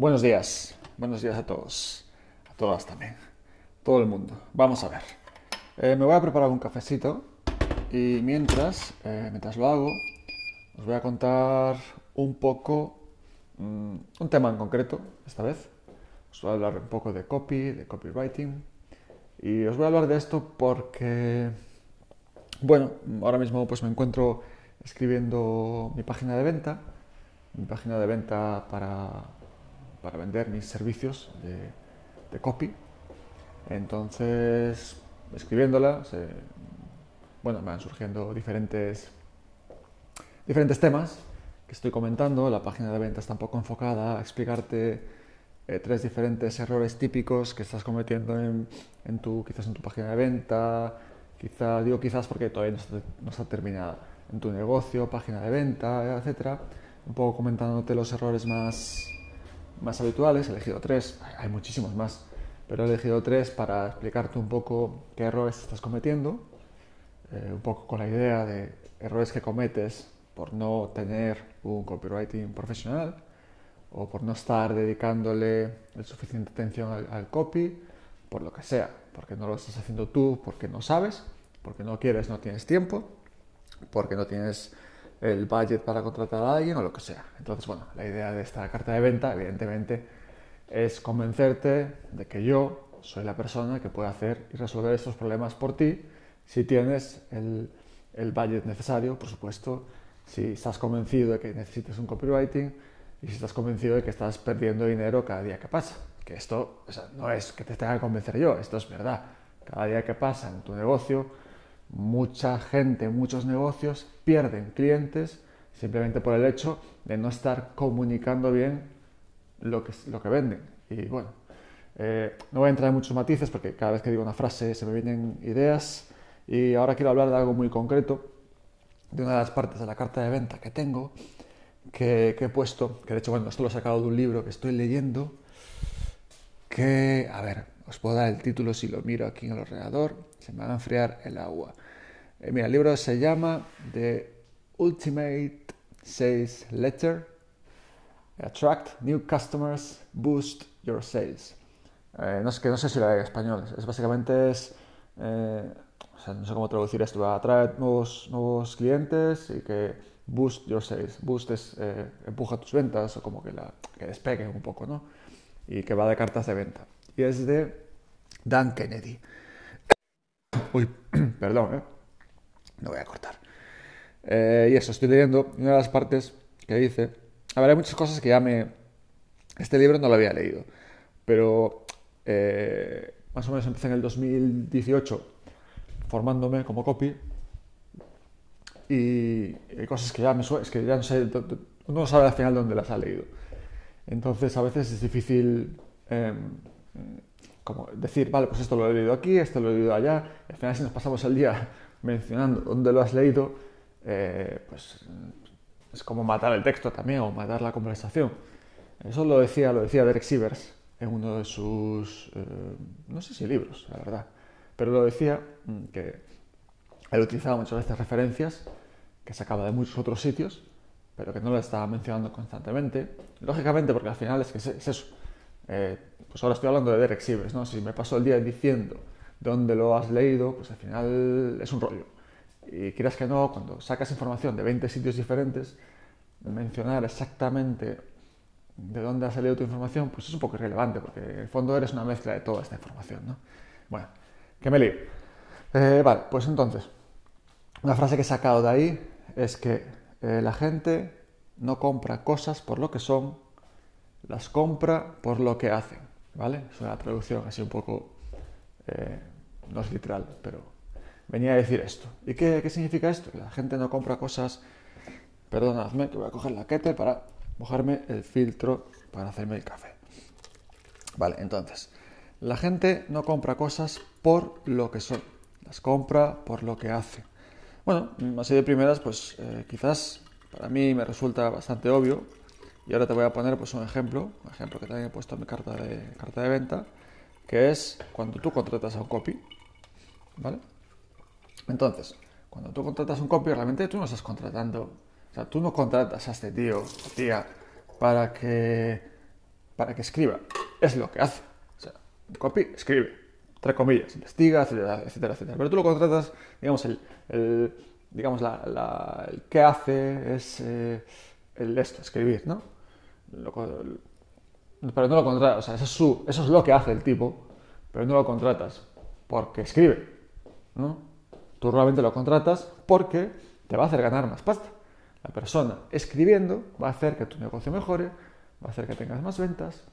Buenos días, buenos días a todos, a todas también, todo el mundo. Vamos a ver. Eh, me voy a preparar un cafecito y mientras, eh, mientras lo hago, os voy a contar un poco, mm, un tema en concreto, esta vez. Os voy a hablar un poco de copy, de copywriting. Y os voy a hablar de esto porque, bueno, ahora mismo pues me encuentro escribiendo mi página de venta, mi página de venta para para vender mis servicios de, copy. Entonces, escribiéndola, bueno, me van surgiendo diferentes, diferentes temas que estoy comentando. La página de venta está un poco enfocada a explicarte eh, tres diferentes errores típicos que estás cometiendo en, en, tu, quizás en tu página de venta, quizás, digo quizás porque todavía no está, no está terminada, en tu negocio, página de venta, etcétera. Un poco comentándote los errores más, más habituales, he elegido tres, hay muchísimos más, pero he elegido tres para explicarte un poco qué errores estás cometiendo, eh, un poco con la idea de errores que cometes por no tener un copywriting profesional o por no estar dedicándole el suficiente atención al, al copy, por lo que sea, porque no lo estás haciendo tú, porque no sabes, porque no quieres, no tienes tiempo, porque no tienes el budget para contratar a alguien o lo que sea. Entonces, bueno, la idea de esta carta de venta, evidentemente, es convencerte de que yo soy la persona que puede hacer y resolver estos problemas por ti si tienes el, el budget necesario, por supuesto, si estás convencido de que necesitas un copywriting y si estás convencido de que estás perdiendo dinero cada día que pasa. Que esto no es que te tenga que convencer yo, esto es verdad. Cada día que pasa en tu negocio, mucha gente, muchos negocios pierden clientes simplemente por el hecho de no estar comunicando bien lo que, lo que venden. Y bueno, eh, no voy a entrar en muchos matices porque cada vez que digo una frase se me vienen ideas y ahora quiero hablar de algo muy concreto, de una de las partes de la carta de venta que tengo, que, que he puesto, que de hecho, bueno, esto lo he sacado de un libro que estoy leyendo, que, a ver, os puedo dar el título si lo miro aquí en el ordenador, se me va a enfriar el agua. Eh, mira, el libro se llama The Ultimate Sales Letter. Attract New Customers, Boost Your Sales. Eh, no, que no sé si lo hay en español. Es, básicamente es... Eh, o sea, no sé cómo traducir esto. Atraer nuevos, nuevos clientes y que boost your sales. Boost es empuja tus ventas o como que, la, que despegue un poco, ¿no? Y que va de cartas de venta. Es de Dan Kennedy. Uy, perdón, ¿eh? No voy a cortar. Eh, y eso, estoy leyendo una de las partes que dice... A ver, hay muchas cosas que ya me... Este libro no lo había leído, pero eh, más o menos empecé en el 2018 formándome como copy y hay cosas que ya me es que ya no sé, uno no sabe al final dónde las ha leído. Entonces a veces es difícil em, como decir, vale, pues esto lo he leído aquí, esto lo he leído allá, al final si nos pasamos el día mencionando dónde lo has leído, eh, pues es como matar el texto también o matar la conversación. Eso lo decía, lo decía Derek Sivers en uno de sus, eh, no sé si libros, la verdad, pero lo decía mm, que él utilizaba muchas veces referencias que sacaba de muchos otros sitios, pero que no lo estaba mencionando constantemente. Lógicamente, porque al final es que es, eso. Eh, pues ahora estoy hablando de Derek Sivers, ¿no? Si me paso el día diciendo dónde lo has leído, pues al final es un rollo. Y quieras que no, cuando sacas información de 20 sitios diferentes, mencionar exactamente de dónde ha salido tu información, pues es un poco irrelevante, porque en el fondo eres una mezcla de toda esta información, ¿no? Bueno, que me lío. Eh, vale, pues entonces, una frase que he sacado de ahí es que eh, la gente no compra cosas por lo que son, las compra por lo que hacen, ¿vale? Es una traducción así un poco eh, no es literal, pero venía a decir esto. ¿Y qué, qué significa esto? Que la gente no compra cosas... Perdonadme, que voy a coger la kettle para mojarme el filtro para hacerme el café. Vale, entonces, la gente no compra cosas por lo que son, las compra por lo que hace. Bueno, así de primeras, pues eh, quizás para mí me resulta bastante obvio. Y ahora te voy a poner pues, un ejemplo, un ejemplo que también he puesto en mi carta de, carta de venta, que es cuando tú contratas a un copy, ¿vale? Entonces, cuando tú contratas un copy, realmente tú no estás contratando, o sea, tú no contratas a este tío o tía para que, para que escriba. Es lo que hace. O sea, un copy escribe, entre comillas, investiga, etcétera, etcétera, etcétera. Pero tú lo contratas, digamos, el, digamos, la, el que hace es eh, el esto, escribir, ¿no? Pero no lo contratas, o sea, eso es, lo que hace el tipo, pero no lo contratas porque escribe, ¿no? Tú realmente lo contratas porque te va a hacer ganar más pasta. La persona escribiendo va a hacer que tu negocio mejore, va a hacer que tengas más ventas,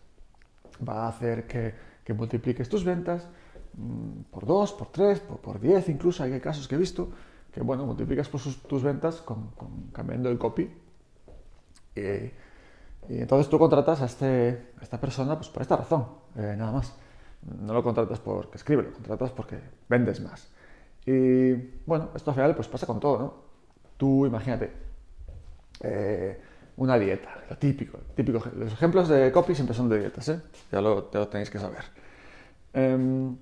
va a hacer que, que multipliques tus ventas mm, por dos, por tres, por, por diez, incluso hay casos que he visto que, bueno, multiplicas por tus ventas con, cambiando el copy. Y, y, entonces tú contratas a, este, a esta persona pues, por esta razón, eh, nada más. No lo contratas porque escribe, lo contratas porque vendes más. Y bueno, esto al final pues pasa con todo, ¿no? Tú imagínate, eh, una dieta, lo típico, típico. Los ejemplos de copy siempre son de dietas, ¿eh? Ya lo, tenéis que saber. Em,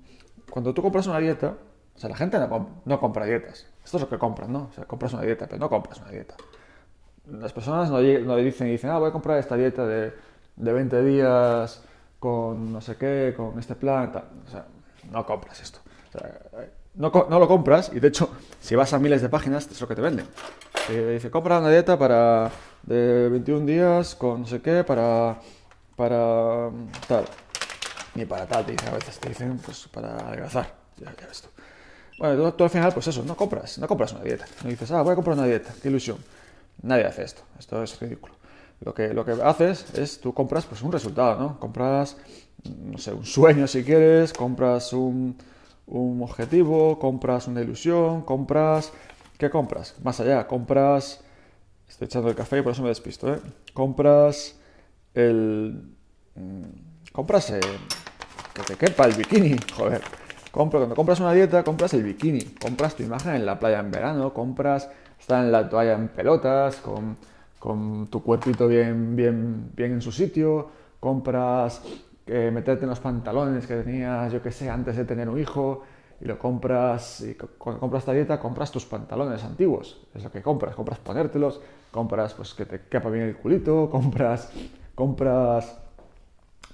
cuando tú compras una dieta, o sea, la gente no, compra dietas. Esto es lo que compran, ¿no? O sea, compras una dieta, pero no compras una dieta. Las personas no, no dicen, dicen, ah, voy a comprar esta dieta de, de 20 días con no sé qué, con este plan, O sea, no compras esto. O sea, no, no, lo compras y de hecho, si vas a miles de páginas, es lo que te venden. Te dice, compra una dieta para de 21 días con no sé qué, para, para tal. Ni para tal, te dicen a veces, te dicen, pues para adelgazar. Ya, ya ves tú. Bueno, tú, al final, pues eso, no compras, no compras una dieta. No dices, ah, voy a comprar una dieta, qué ilusión. Nadie hace esto, esto es ridículo. Lo que, lo que haces es, tú compras pues un resultado, ¿no? Compras, no sé, un sueño si quieres, compras un, un objetivo, compras una ilusión, compras... ¿Qué compras? Más allá, compras... Estoy echando el café y por eso me despisto, ¿eh? Compras el... Mm, compras... Eh, que te quepa el bikini, joder cuando compras una dieta, compras el bikini, compras tu imagen en la playa en verano, compras estar en la toalla en pelotas, con, con tu cuerpito bien, bien, bien en su sitio, compras eh, meterte en los pantalones que tenías, yo que sé, antes de tener un hijo, y lo compras, y cuando compras esta dieta, compras tus pantalones antiguos, es lo que compras, compras ponértelos, compras pues que te quepa bien el culito, compras, compras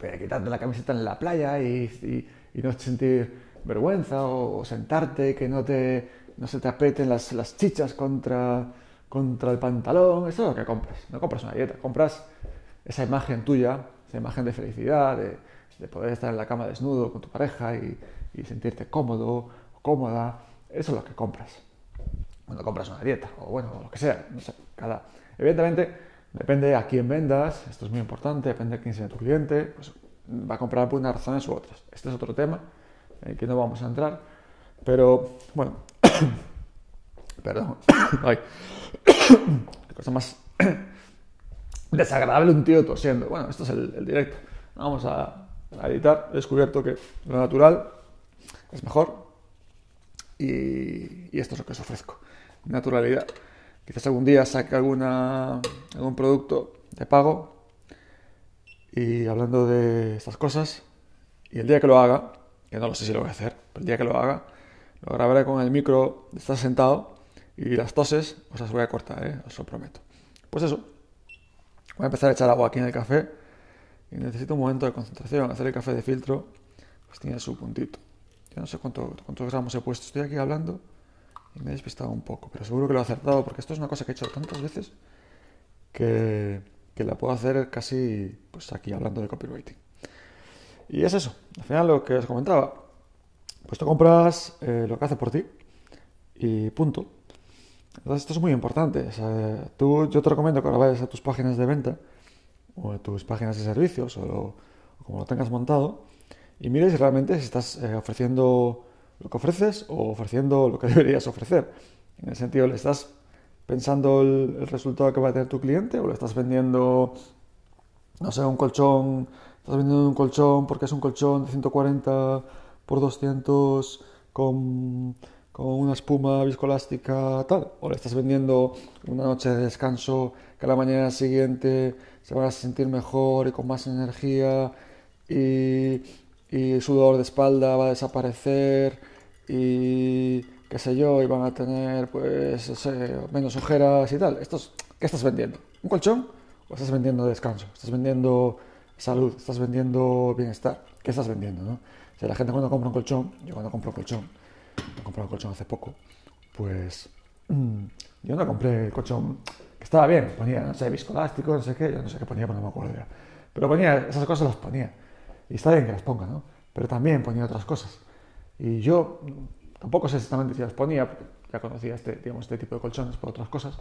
eh, quitarte la camiseta en la playa y, y, y no sentir vergüenza o, sentarte, que no, te, no se te aprieten las, las chichas contra, contra el pantalón, eso es lo que compras. No compras una dieta, compras esa imagen tuya, esa imagen de felicidad, de, de poder estar en la cama desnudo con tu pareja y, sentirte cómodo cómoda. Eso es lo que compras. Cuando compras una dieta o bueno, lo que sea. No sé, cada... Evidentemente, depende a quién vendas, esto es muy importante, depende a quién sea tu cliente, pues va a comprar por unas razones u otras. Este es otro tema en que no vamos a entrar. Pero, bueno, perdón, ay, cosa más desagradable un tío tosiendo. Bueno, esto es el, directo. Vamos a, editar. He descubierto que lo natural es mejor y, esto es lo que os ofrezco. Naturalidad. Quizás algún día saque alguna, algún producto de pago y hablando de estas cosas y el día que lo haga que no lo sé si lo voy a hacer, pero el día que lo haga, lo grabaré con el micro, estás sentado y las toses os las voy a cortar, ¿eh? os lo prometo. Pues eso, voy a empezar a echar agua aquí en el café y necesito un momento de concentración. Hacer el café de filtro, pues tiene su puntito. Yo no sé cuánto, cuántos gramos he puesto, estoy aquí hablando y me he despistado un poco, pero seguro que lo he acertado porque esto es una cosa que he hecho tantas veces que, que la puedo hacer casi pues aquí hablando de copywriting. Y es eso, al final lo que os comentaba. Pues tú compras eh, lo que hace por ti y punto. Entonces esto es muy importante. tú, yo te recomiendo que ahora vayas a tus páginas de venta o tus páginas de servicios o, como lo tengas montado y mires realmente si estás eh, ofreciendo lo que ofreces o ofreciendo lo que deberías ofrecer. En el sentido, ¿le estás pensando el, el resultado que va a tener tu cliente o le estás vendiendo, no sé, un colchón estás vendiendo un colchón porque es un colchón de 140 por 200 con, con una espuma viscoelástica tal, o le estás vendiendo una noche de descanso que a la mañana siguiente se van a sentir mejor y con más energía y, y el sudor de espalda va a desaparecer y qué sé yo, y van a tener pues menos ojeras y tal. Esto ¿Qué estás vendiendo? ¿Un colchón? ¿O estás vendiendo descanso? ¿Estás vendiendo salud, estás vendiendo bienestar. ¿Qué estás vendiendo? ¿no? O sea, la gente cuando compra un colchón, yo cuando compro un colchón, he comprado un colchón hace poco, pues mm, yo no compré el colchón que estaba bien, ponía, no sé, viscoelástico, no sé qué, yo no sé qué ponía, pero no me acuerdo ya. Pero ponía, esas cosas las ponía. Y está bien que las ponga, ¿no? Pero también ponía otras cosas. Y yo tampoco sé exactamente si las ponía, porque ya conocía este, digamos, este tipo de colchones por otras cosas.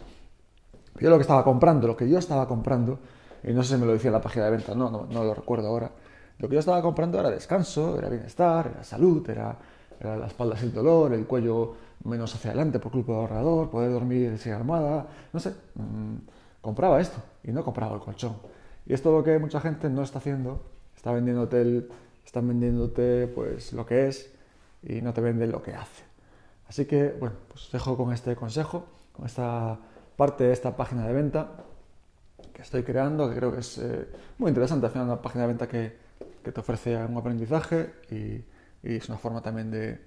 Yo lo que estaba comprando, lo que yo estaba comprando, y no sé si me lo decía en la página de venta, no, no, no lo recuerdo ahora, lo que yo estaba comprando era descanso, era bienestar, era salud, era, era la espalda sin dolor, el cuello menos hacia adelante por culpa del ahorrador, poder dormir sin armada, no sé, mmm, compraba esto y no compraba el colchón. Y esto es lo que mucha gente no está haciendo, está vendiéndote, el, están vendiéndote pues lo que es y no te venden lo que hace. Así que, bueno, pues dejo con este consejo, con esta parte de esta página de venta que estoy creando, que creo que es eh, muy interesante, al final una página de venta que, que te ofrece un aprendizaje y, y, es una forma también de,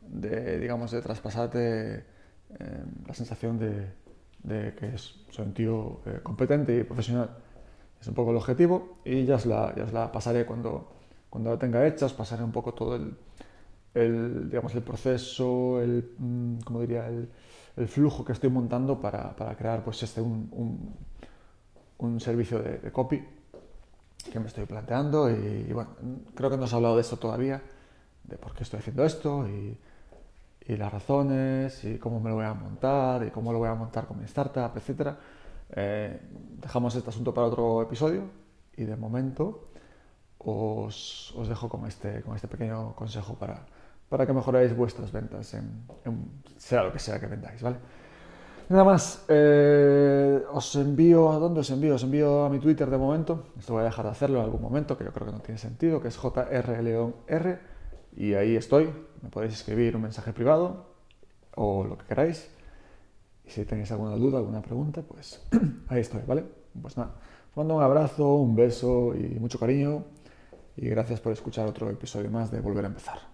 de digamos, de traspasarte eh, la sensación de, de, que es, soy un tío eh, competente y profesional. Es un poco el objetivo y ya os la, ya os la pasaré cuando, cuando la tenga hecha, os pasaré un poco todo el, el digamos, el proceso, el, mm, como diría, el, el flujo que estoy montando para, para crear pues este un, un servicio de, de, copy que me estoy planteando y, y, bueno, creo que no os he hablado de esto todavía, de por qué estoy haciendo esto y, y, las razones y cómo me lo voy a montar y cómo lo voy a montar con mi startup, etc. Eh, dejamos este asunto para otro episodio y de momento os, os dejo con este, con este pequeño consejo para, para que mejoréis vuestras ventas en, en, sea lo que sea que vendáis, ¿vale? Nada más, eh, os envío, ¿a dónde os envío? Os envío a mi Twitter de momento, esto voy a dejar de hacerlo en algún momento, que yo creo que no tiene sentido, que es jrleonr, y ahí estoy, me podéis escribir un mensaje privado o lo que queráis, y si tenéis alguna duda, alguna pregunta, pues ahí estoy, ¿vale? Pues nada, os mando un abrazo, un beso y mucho cariño, y gracias por escuchar otro episodio más de Volver a Empezar.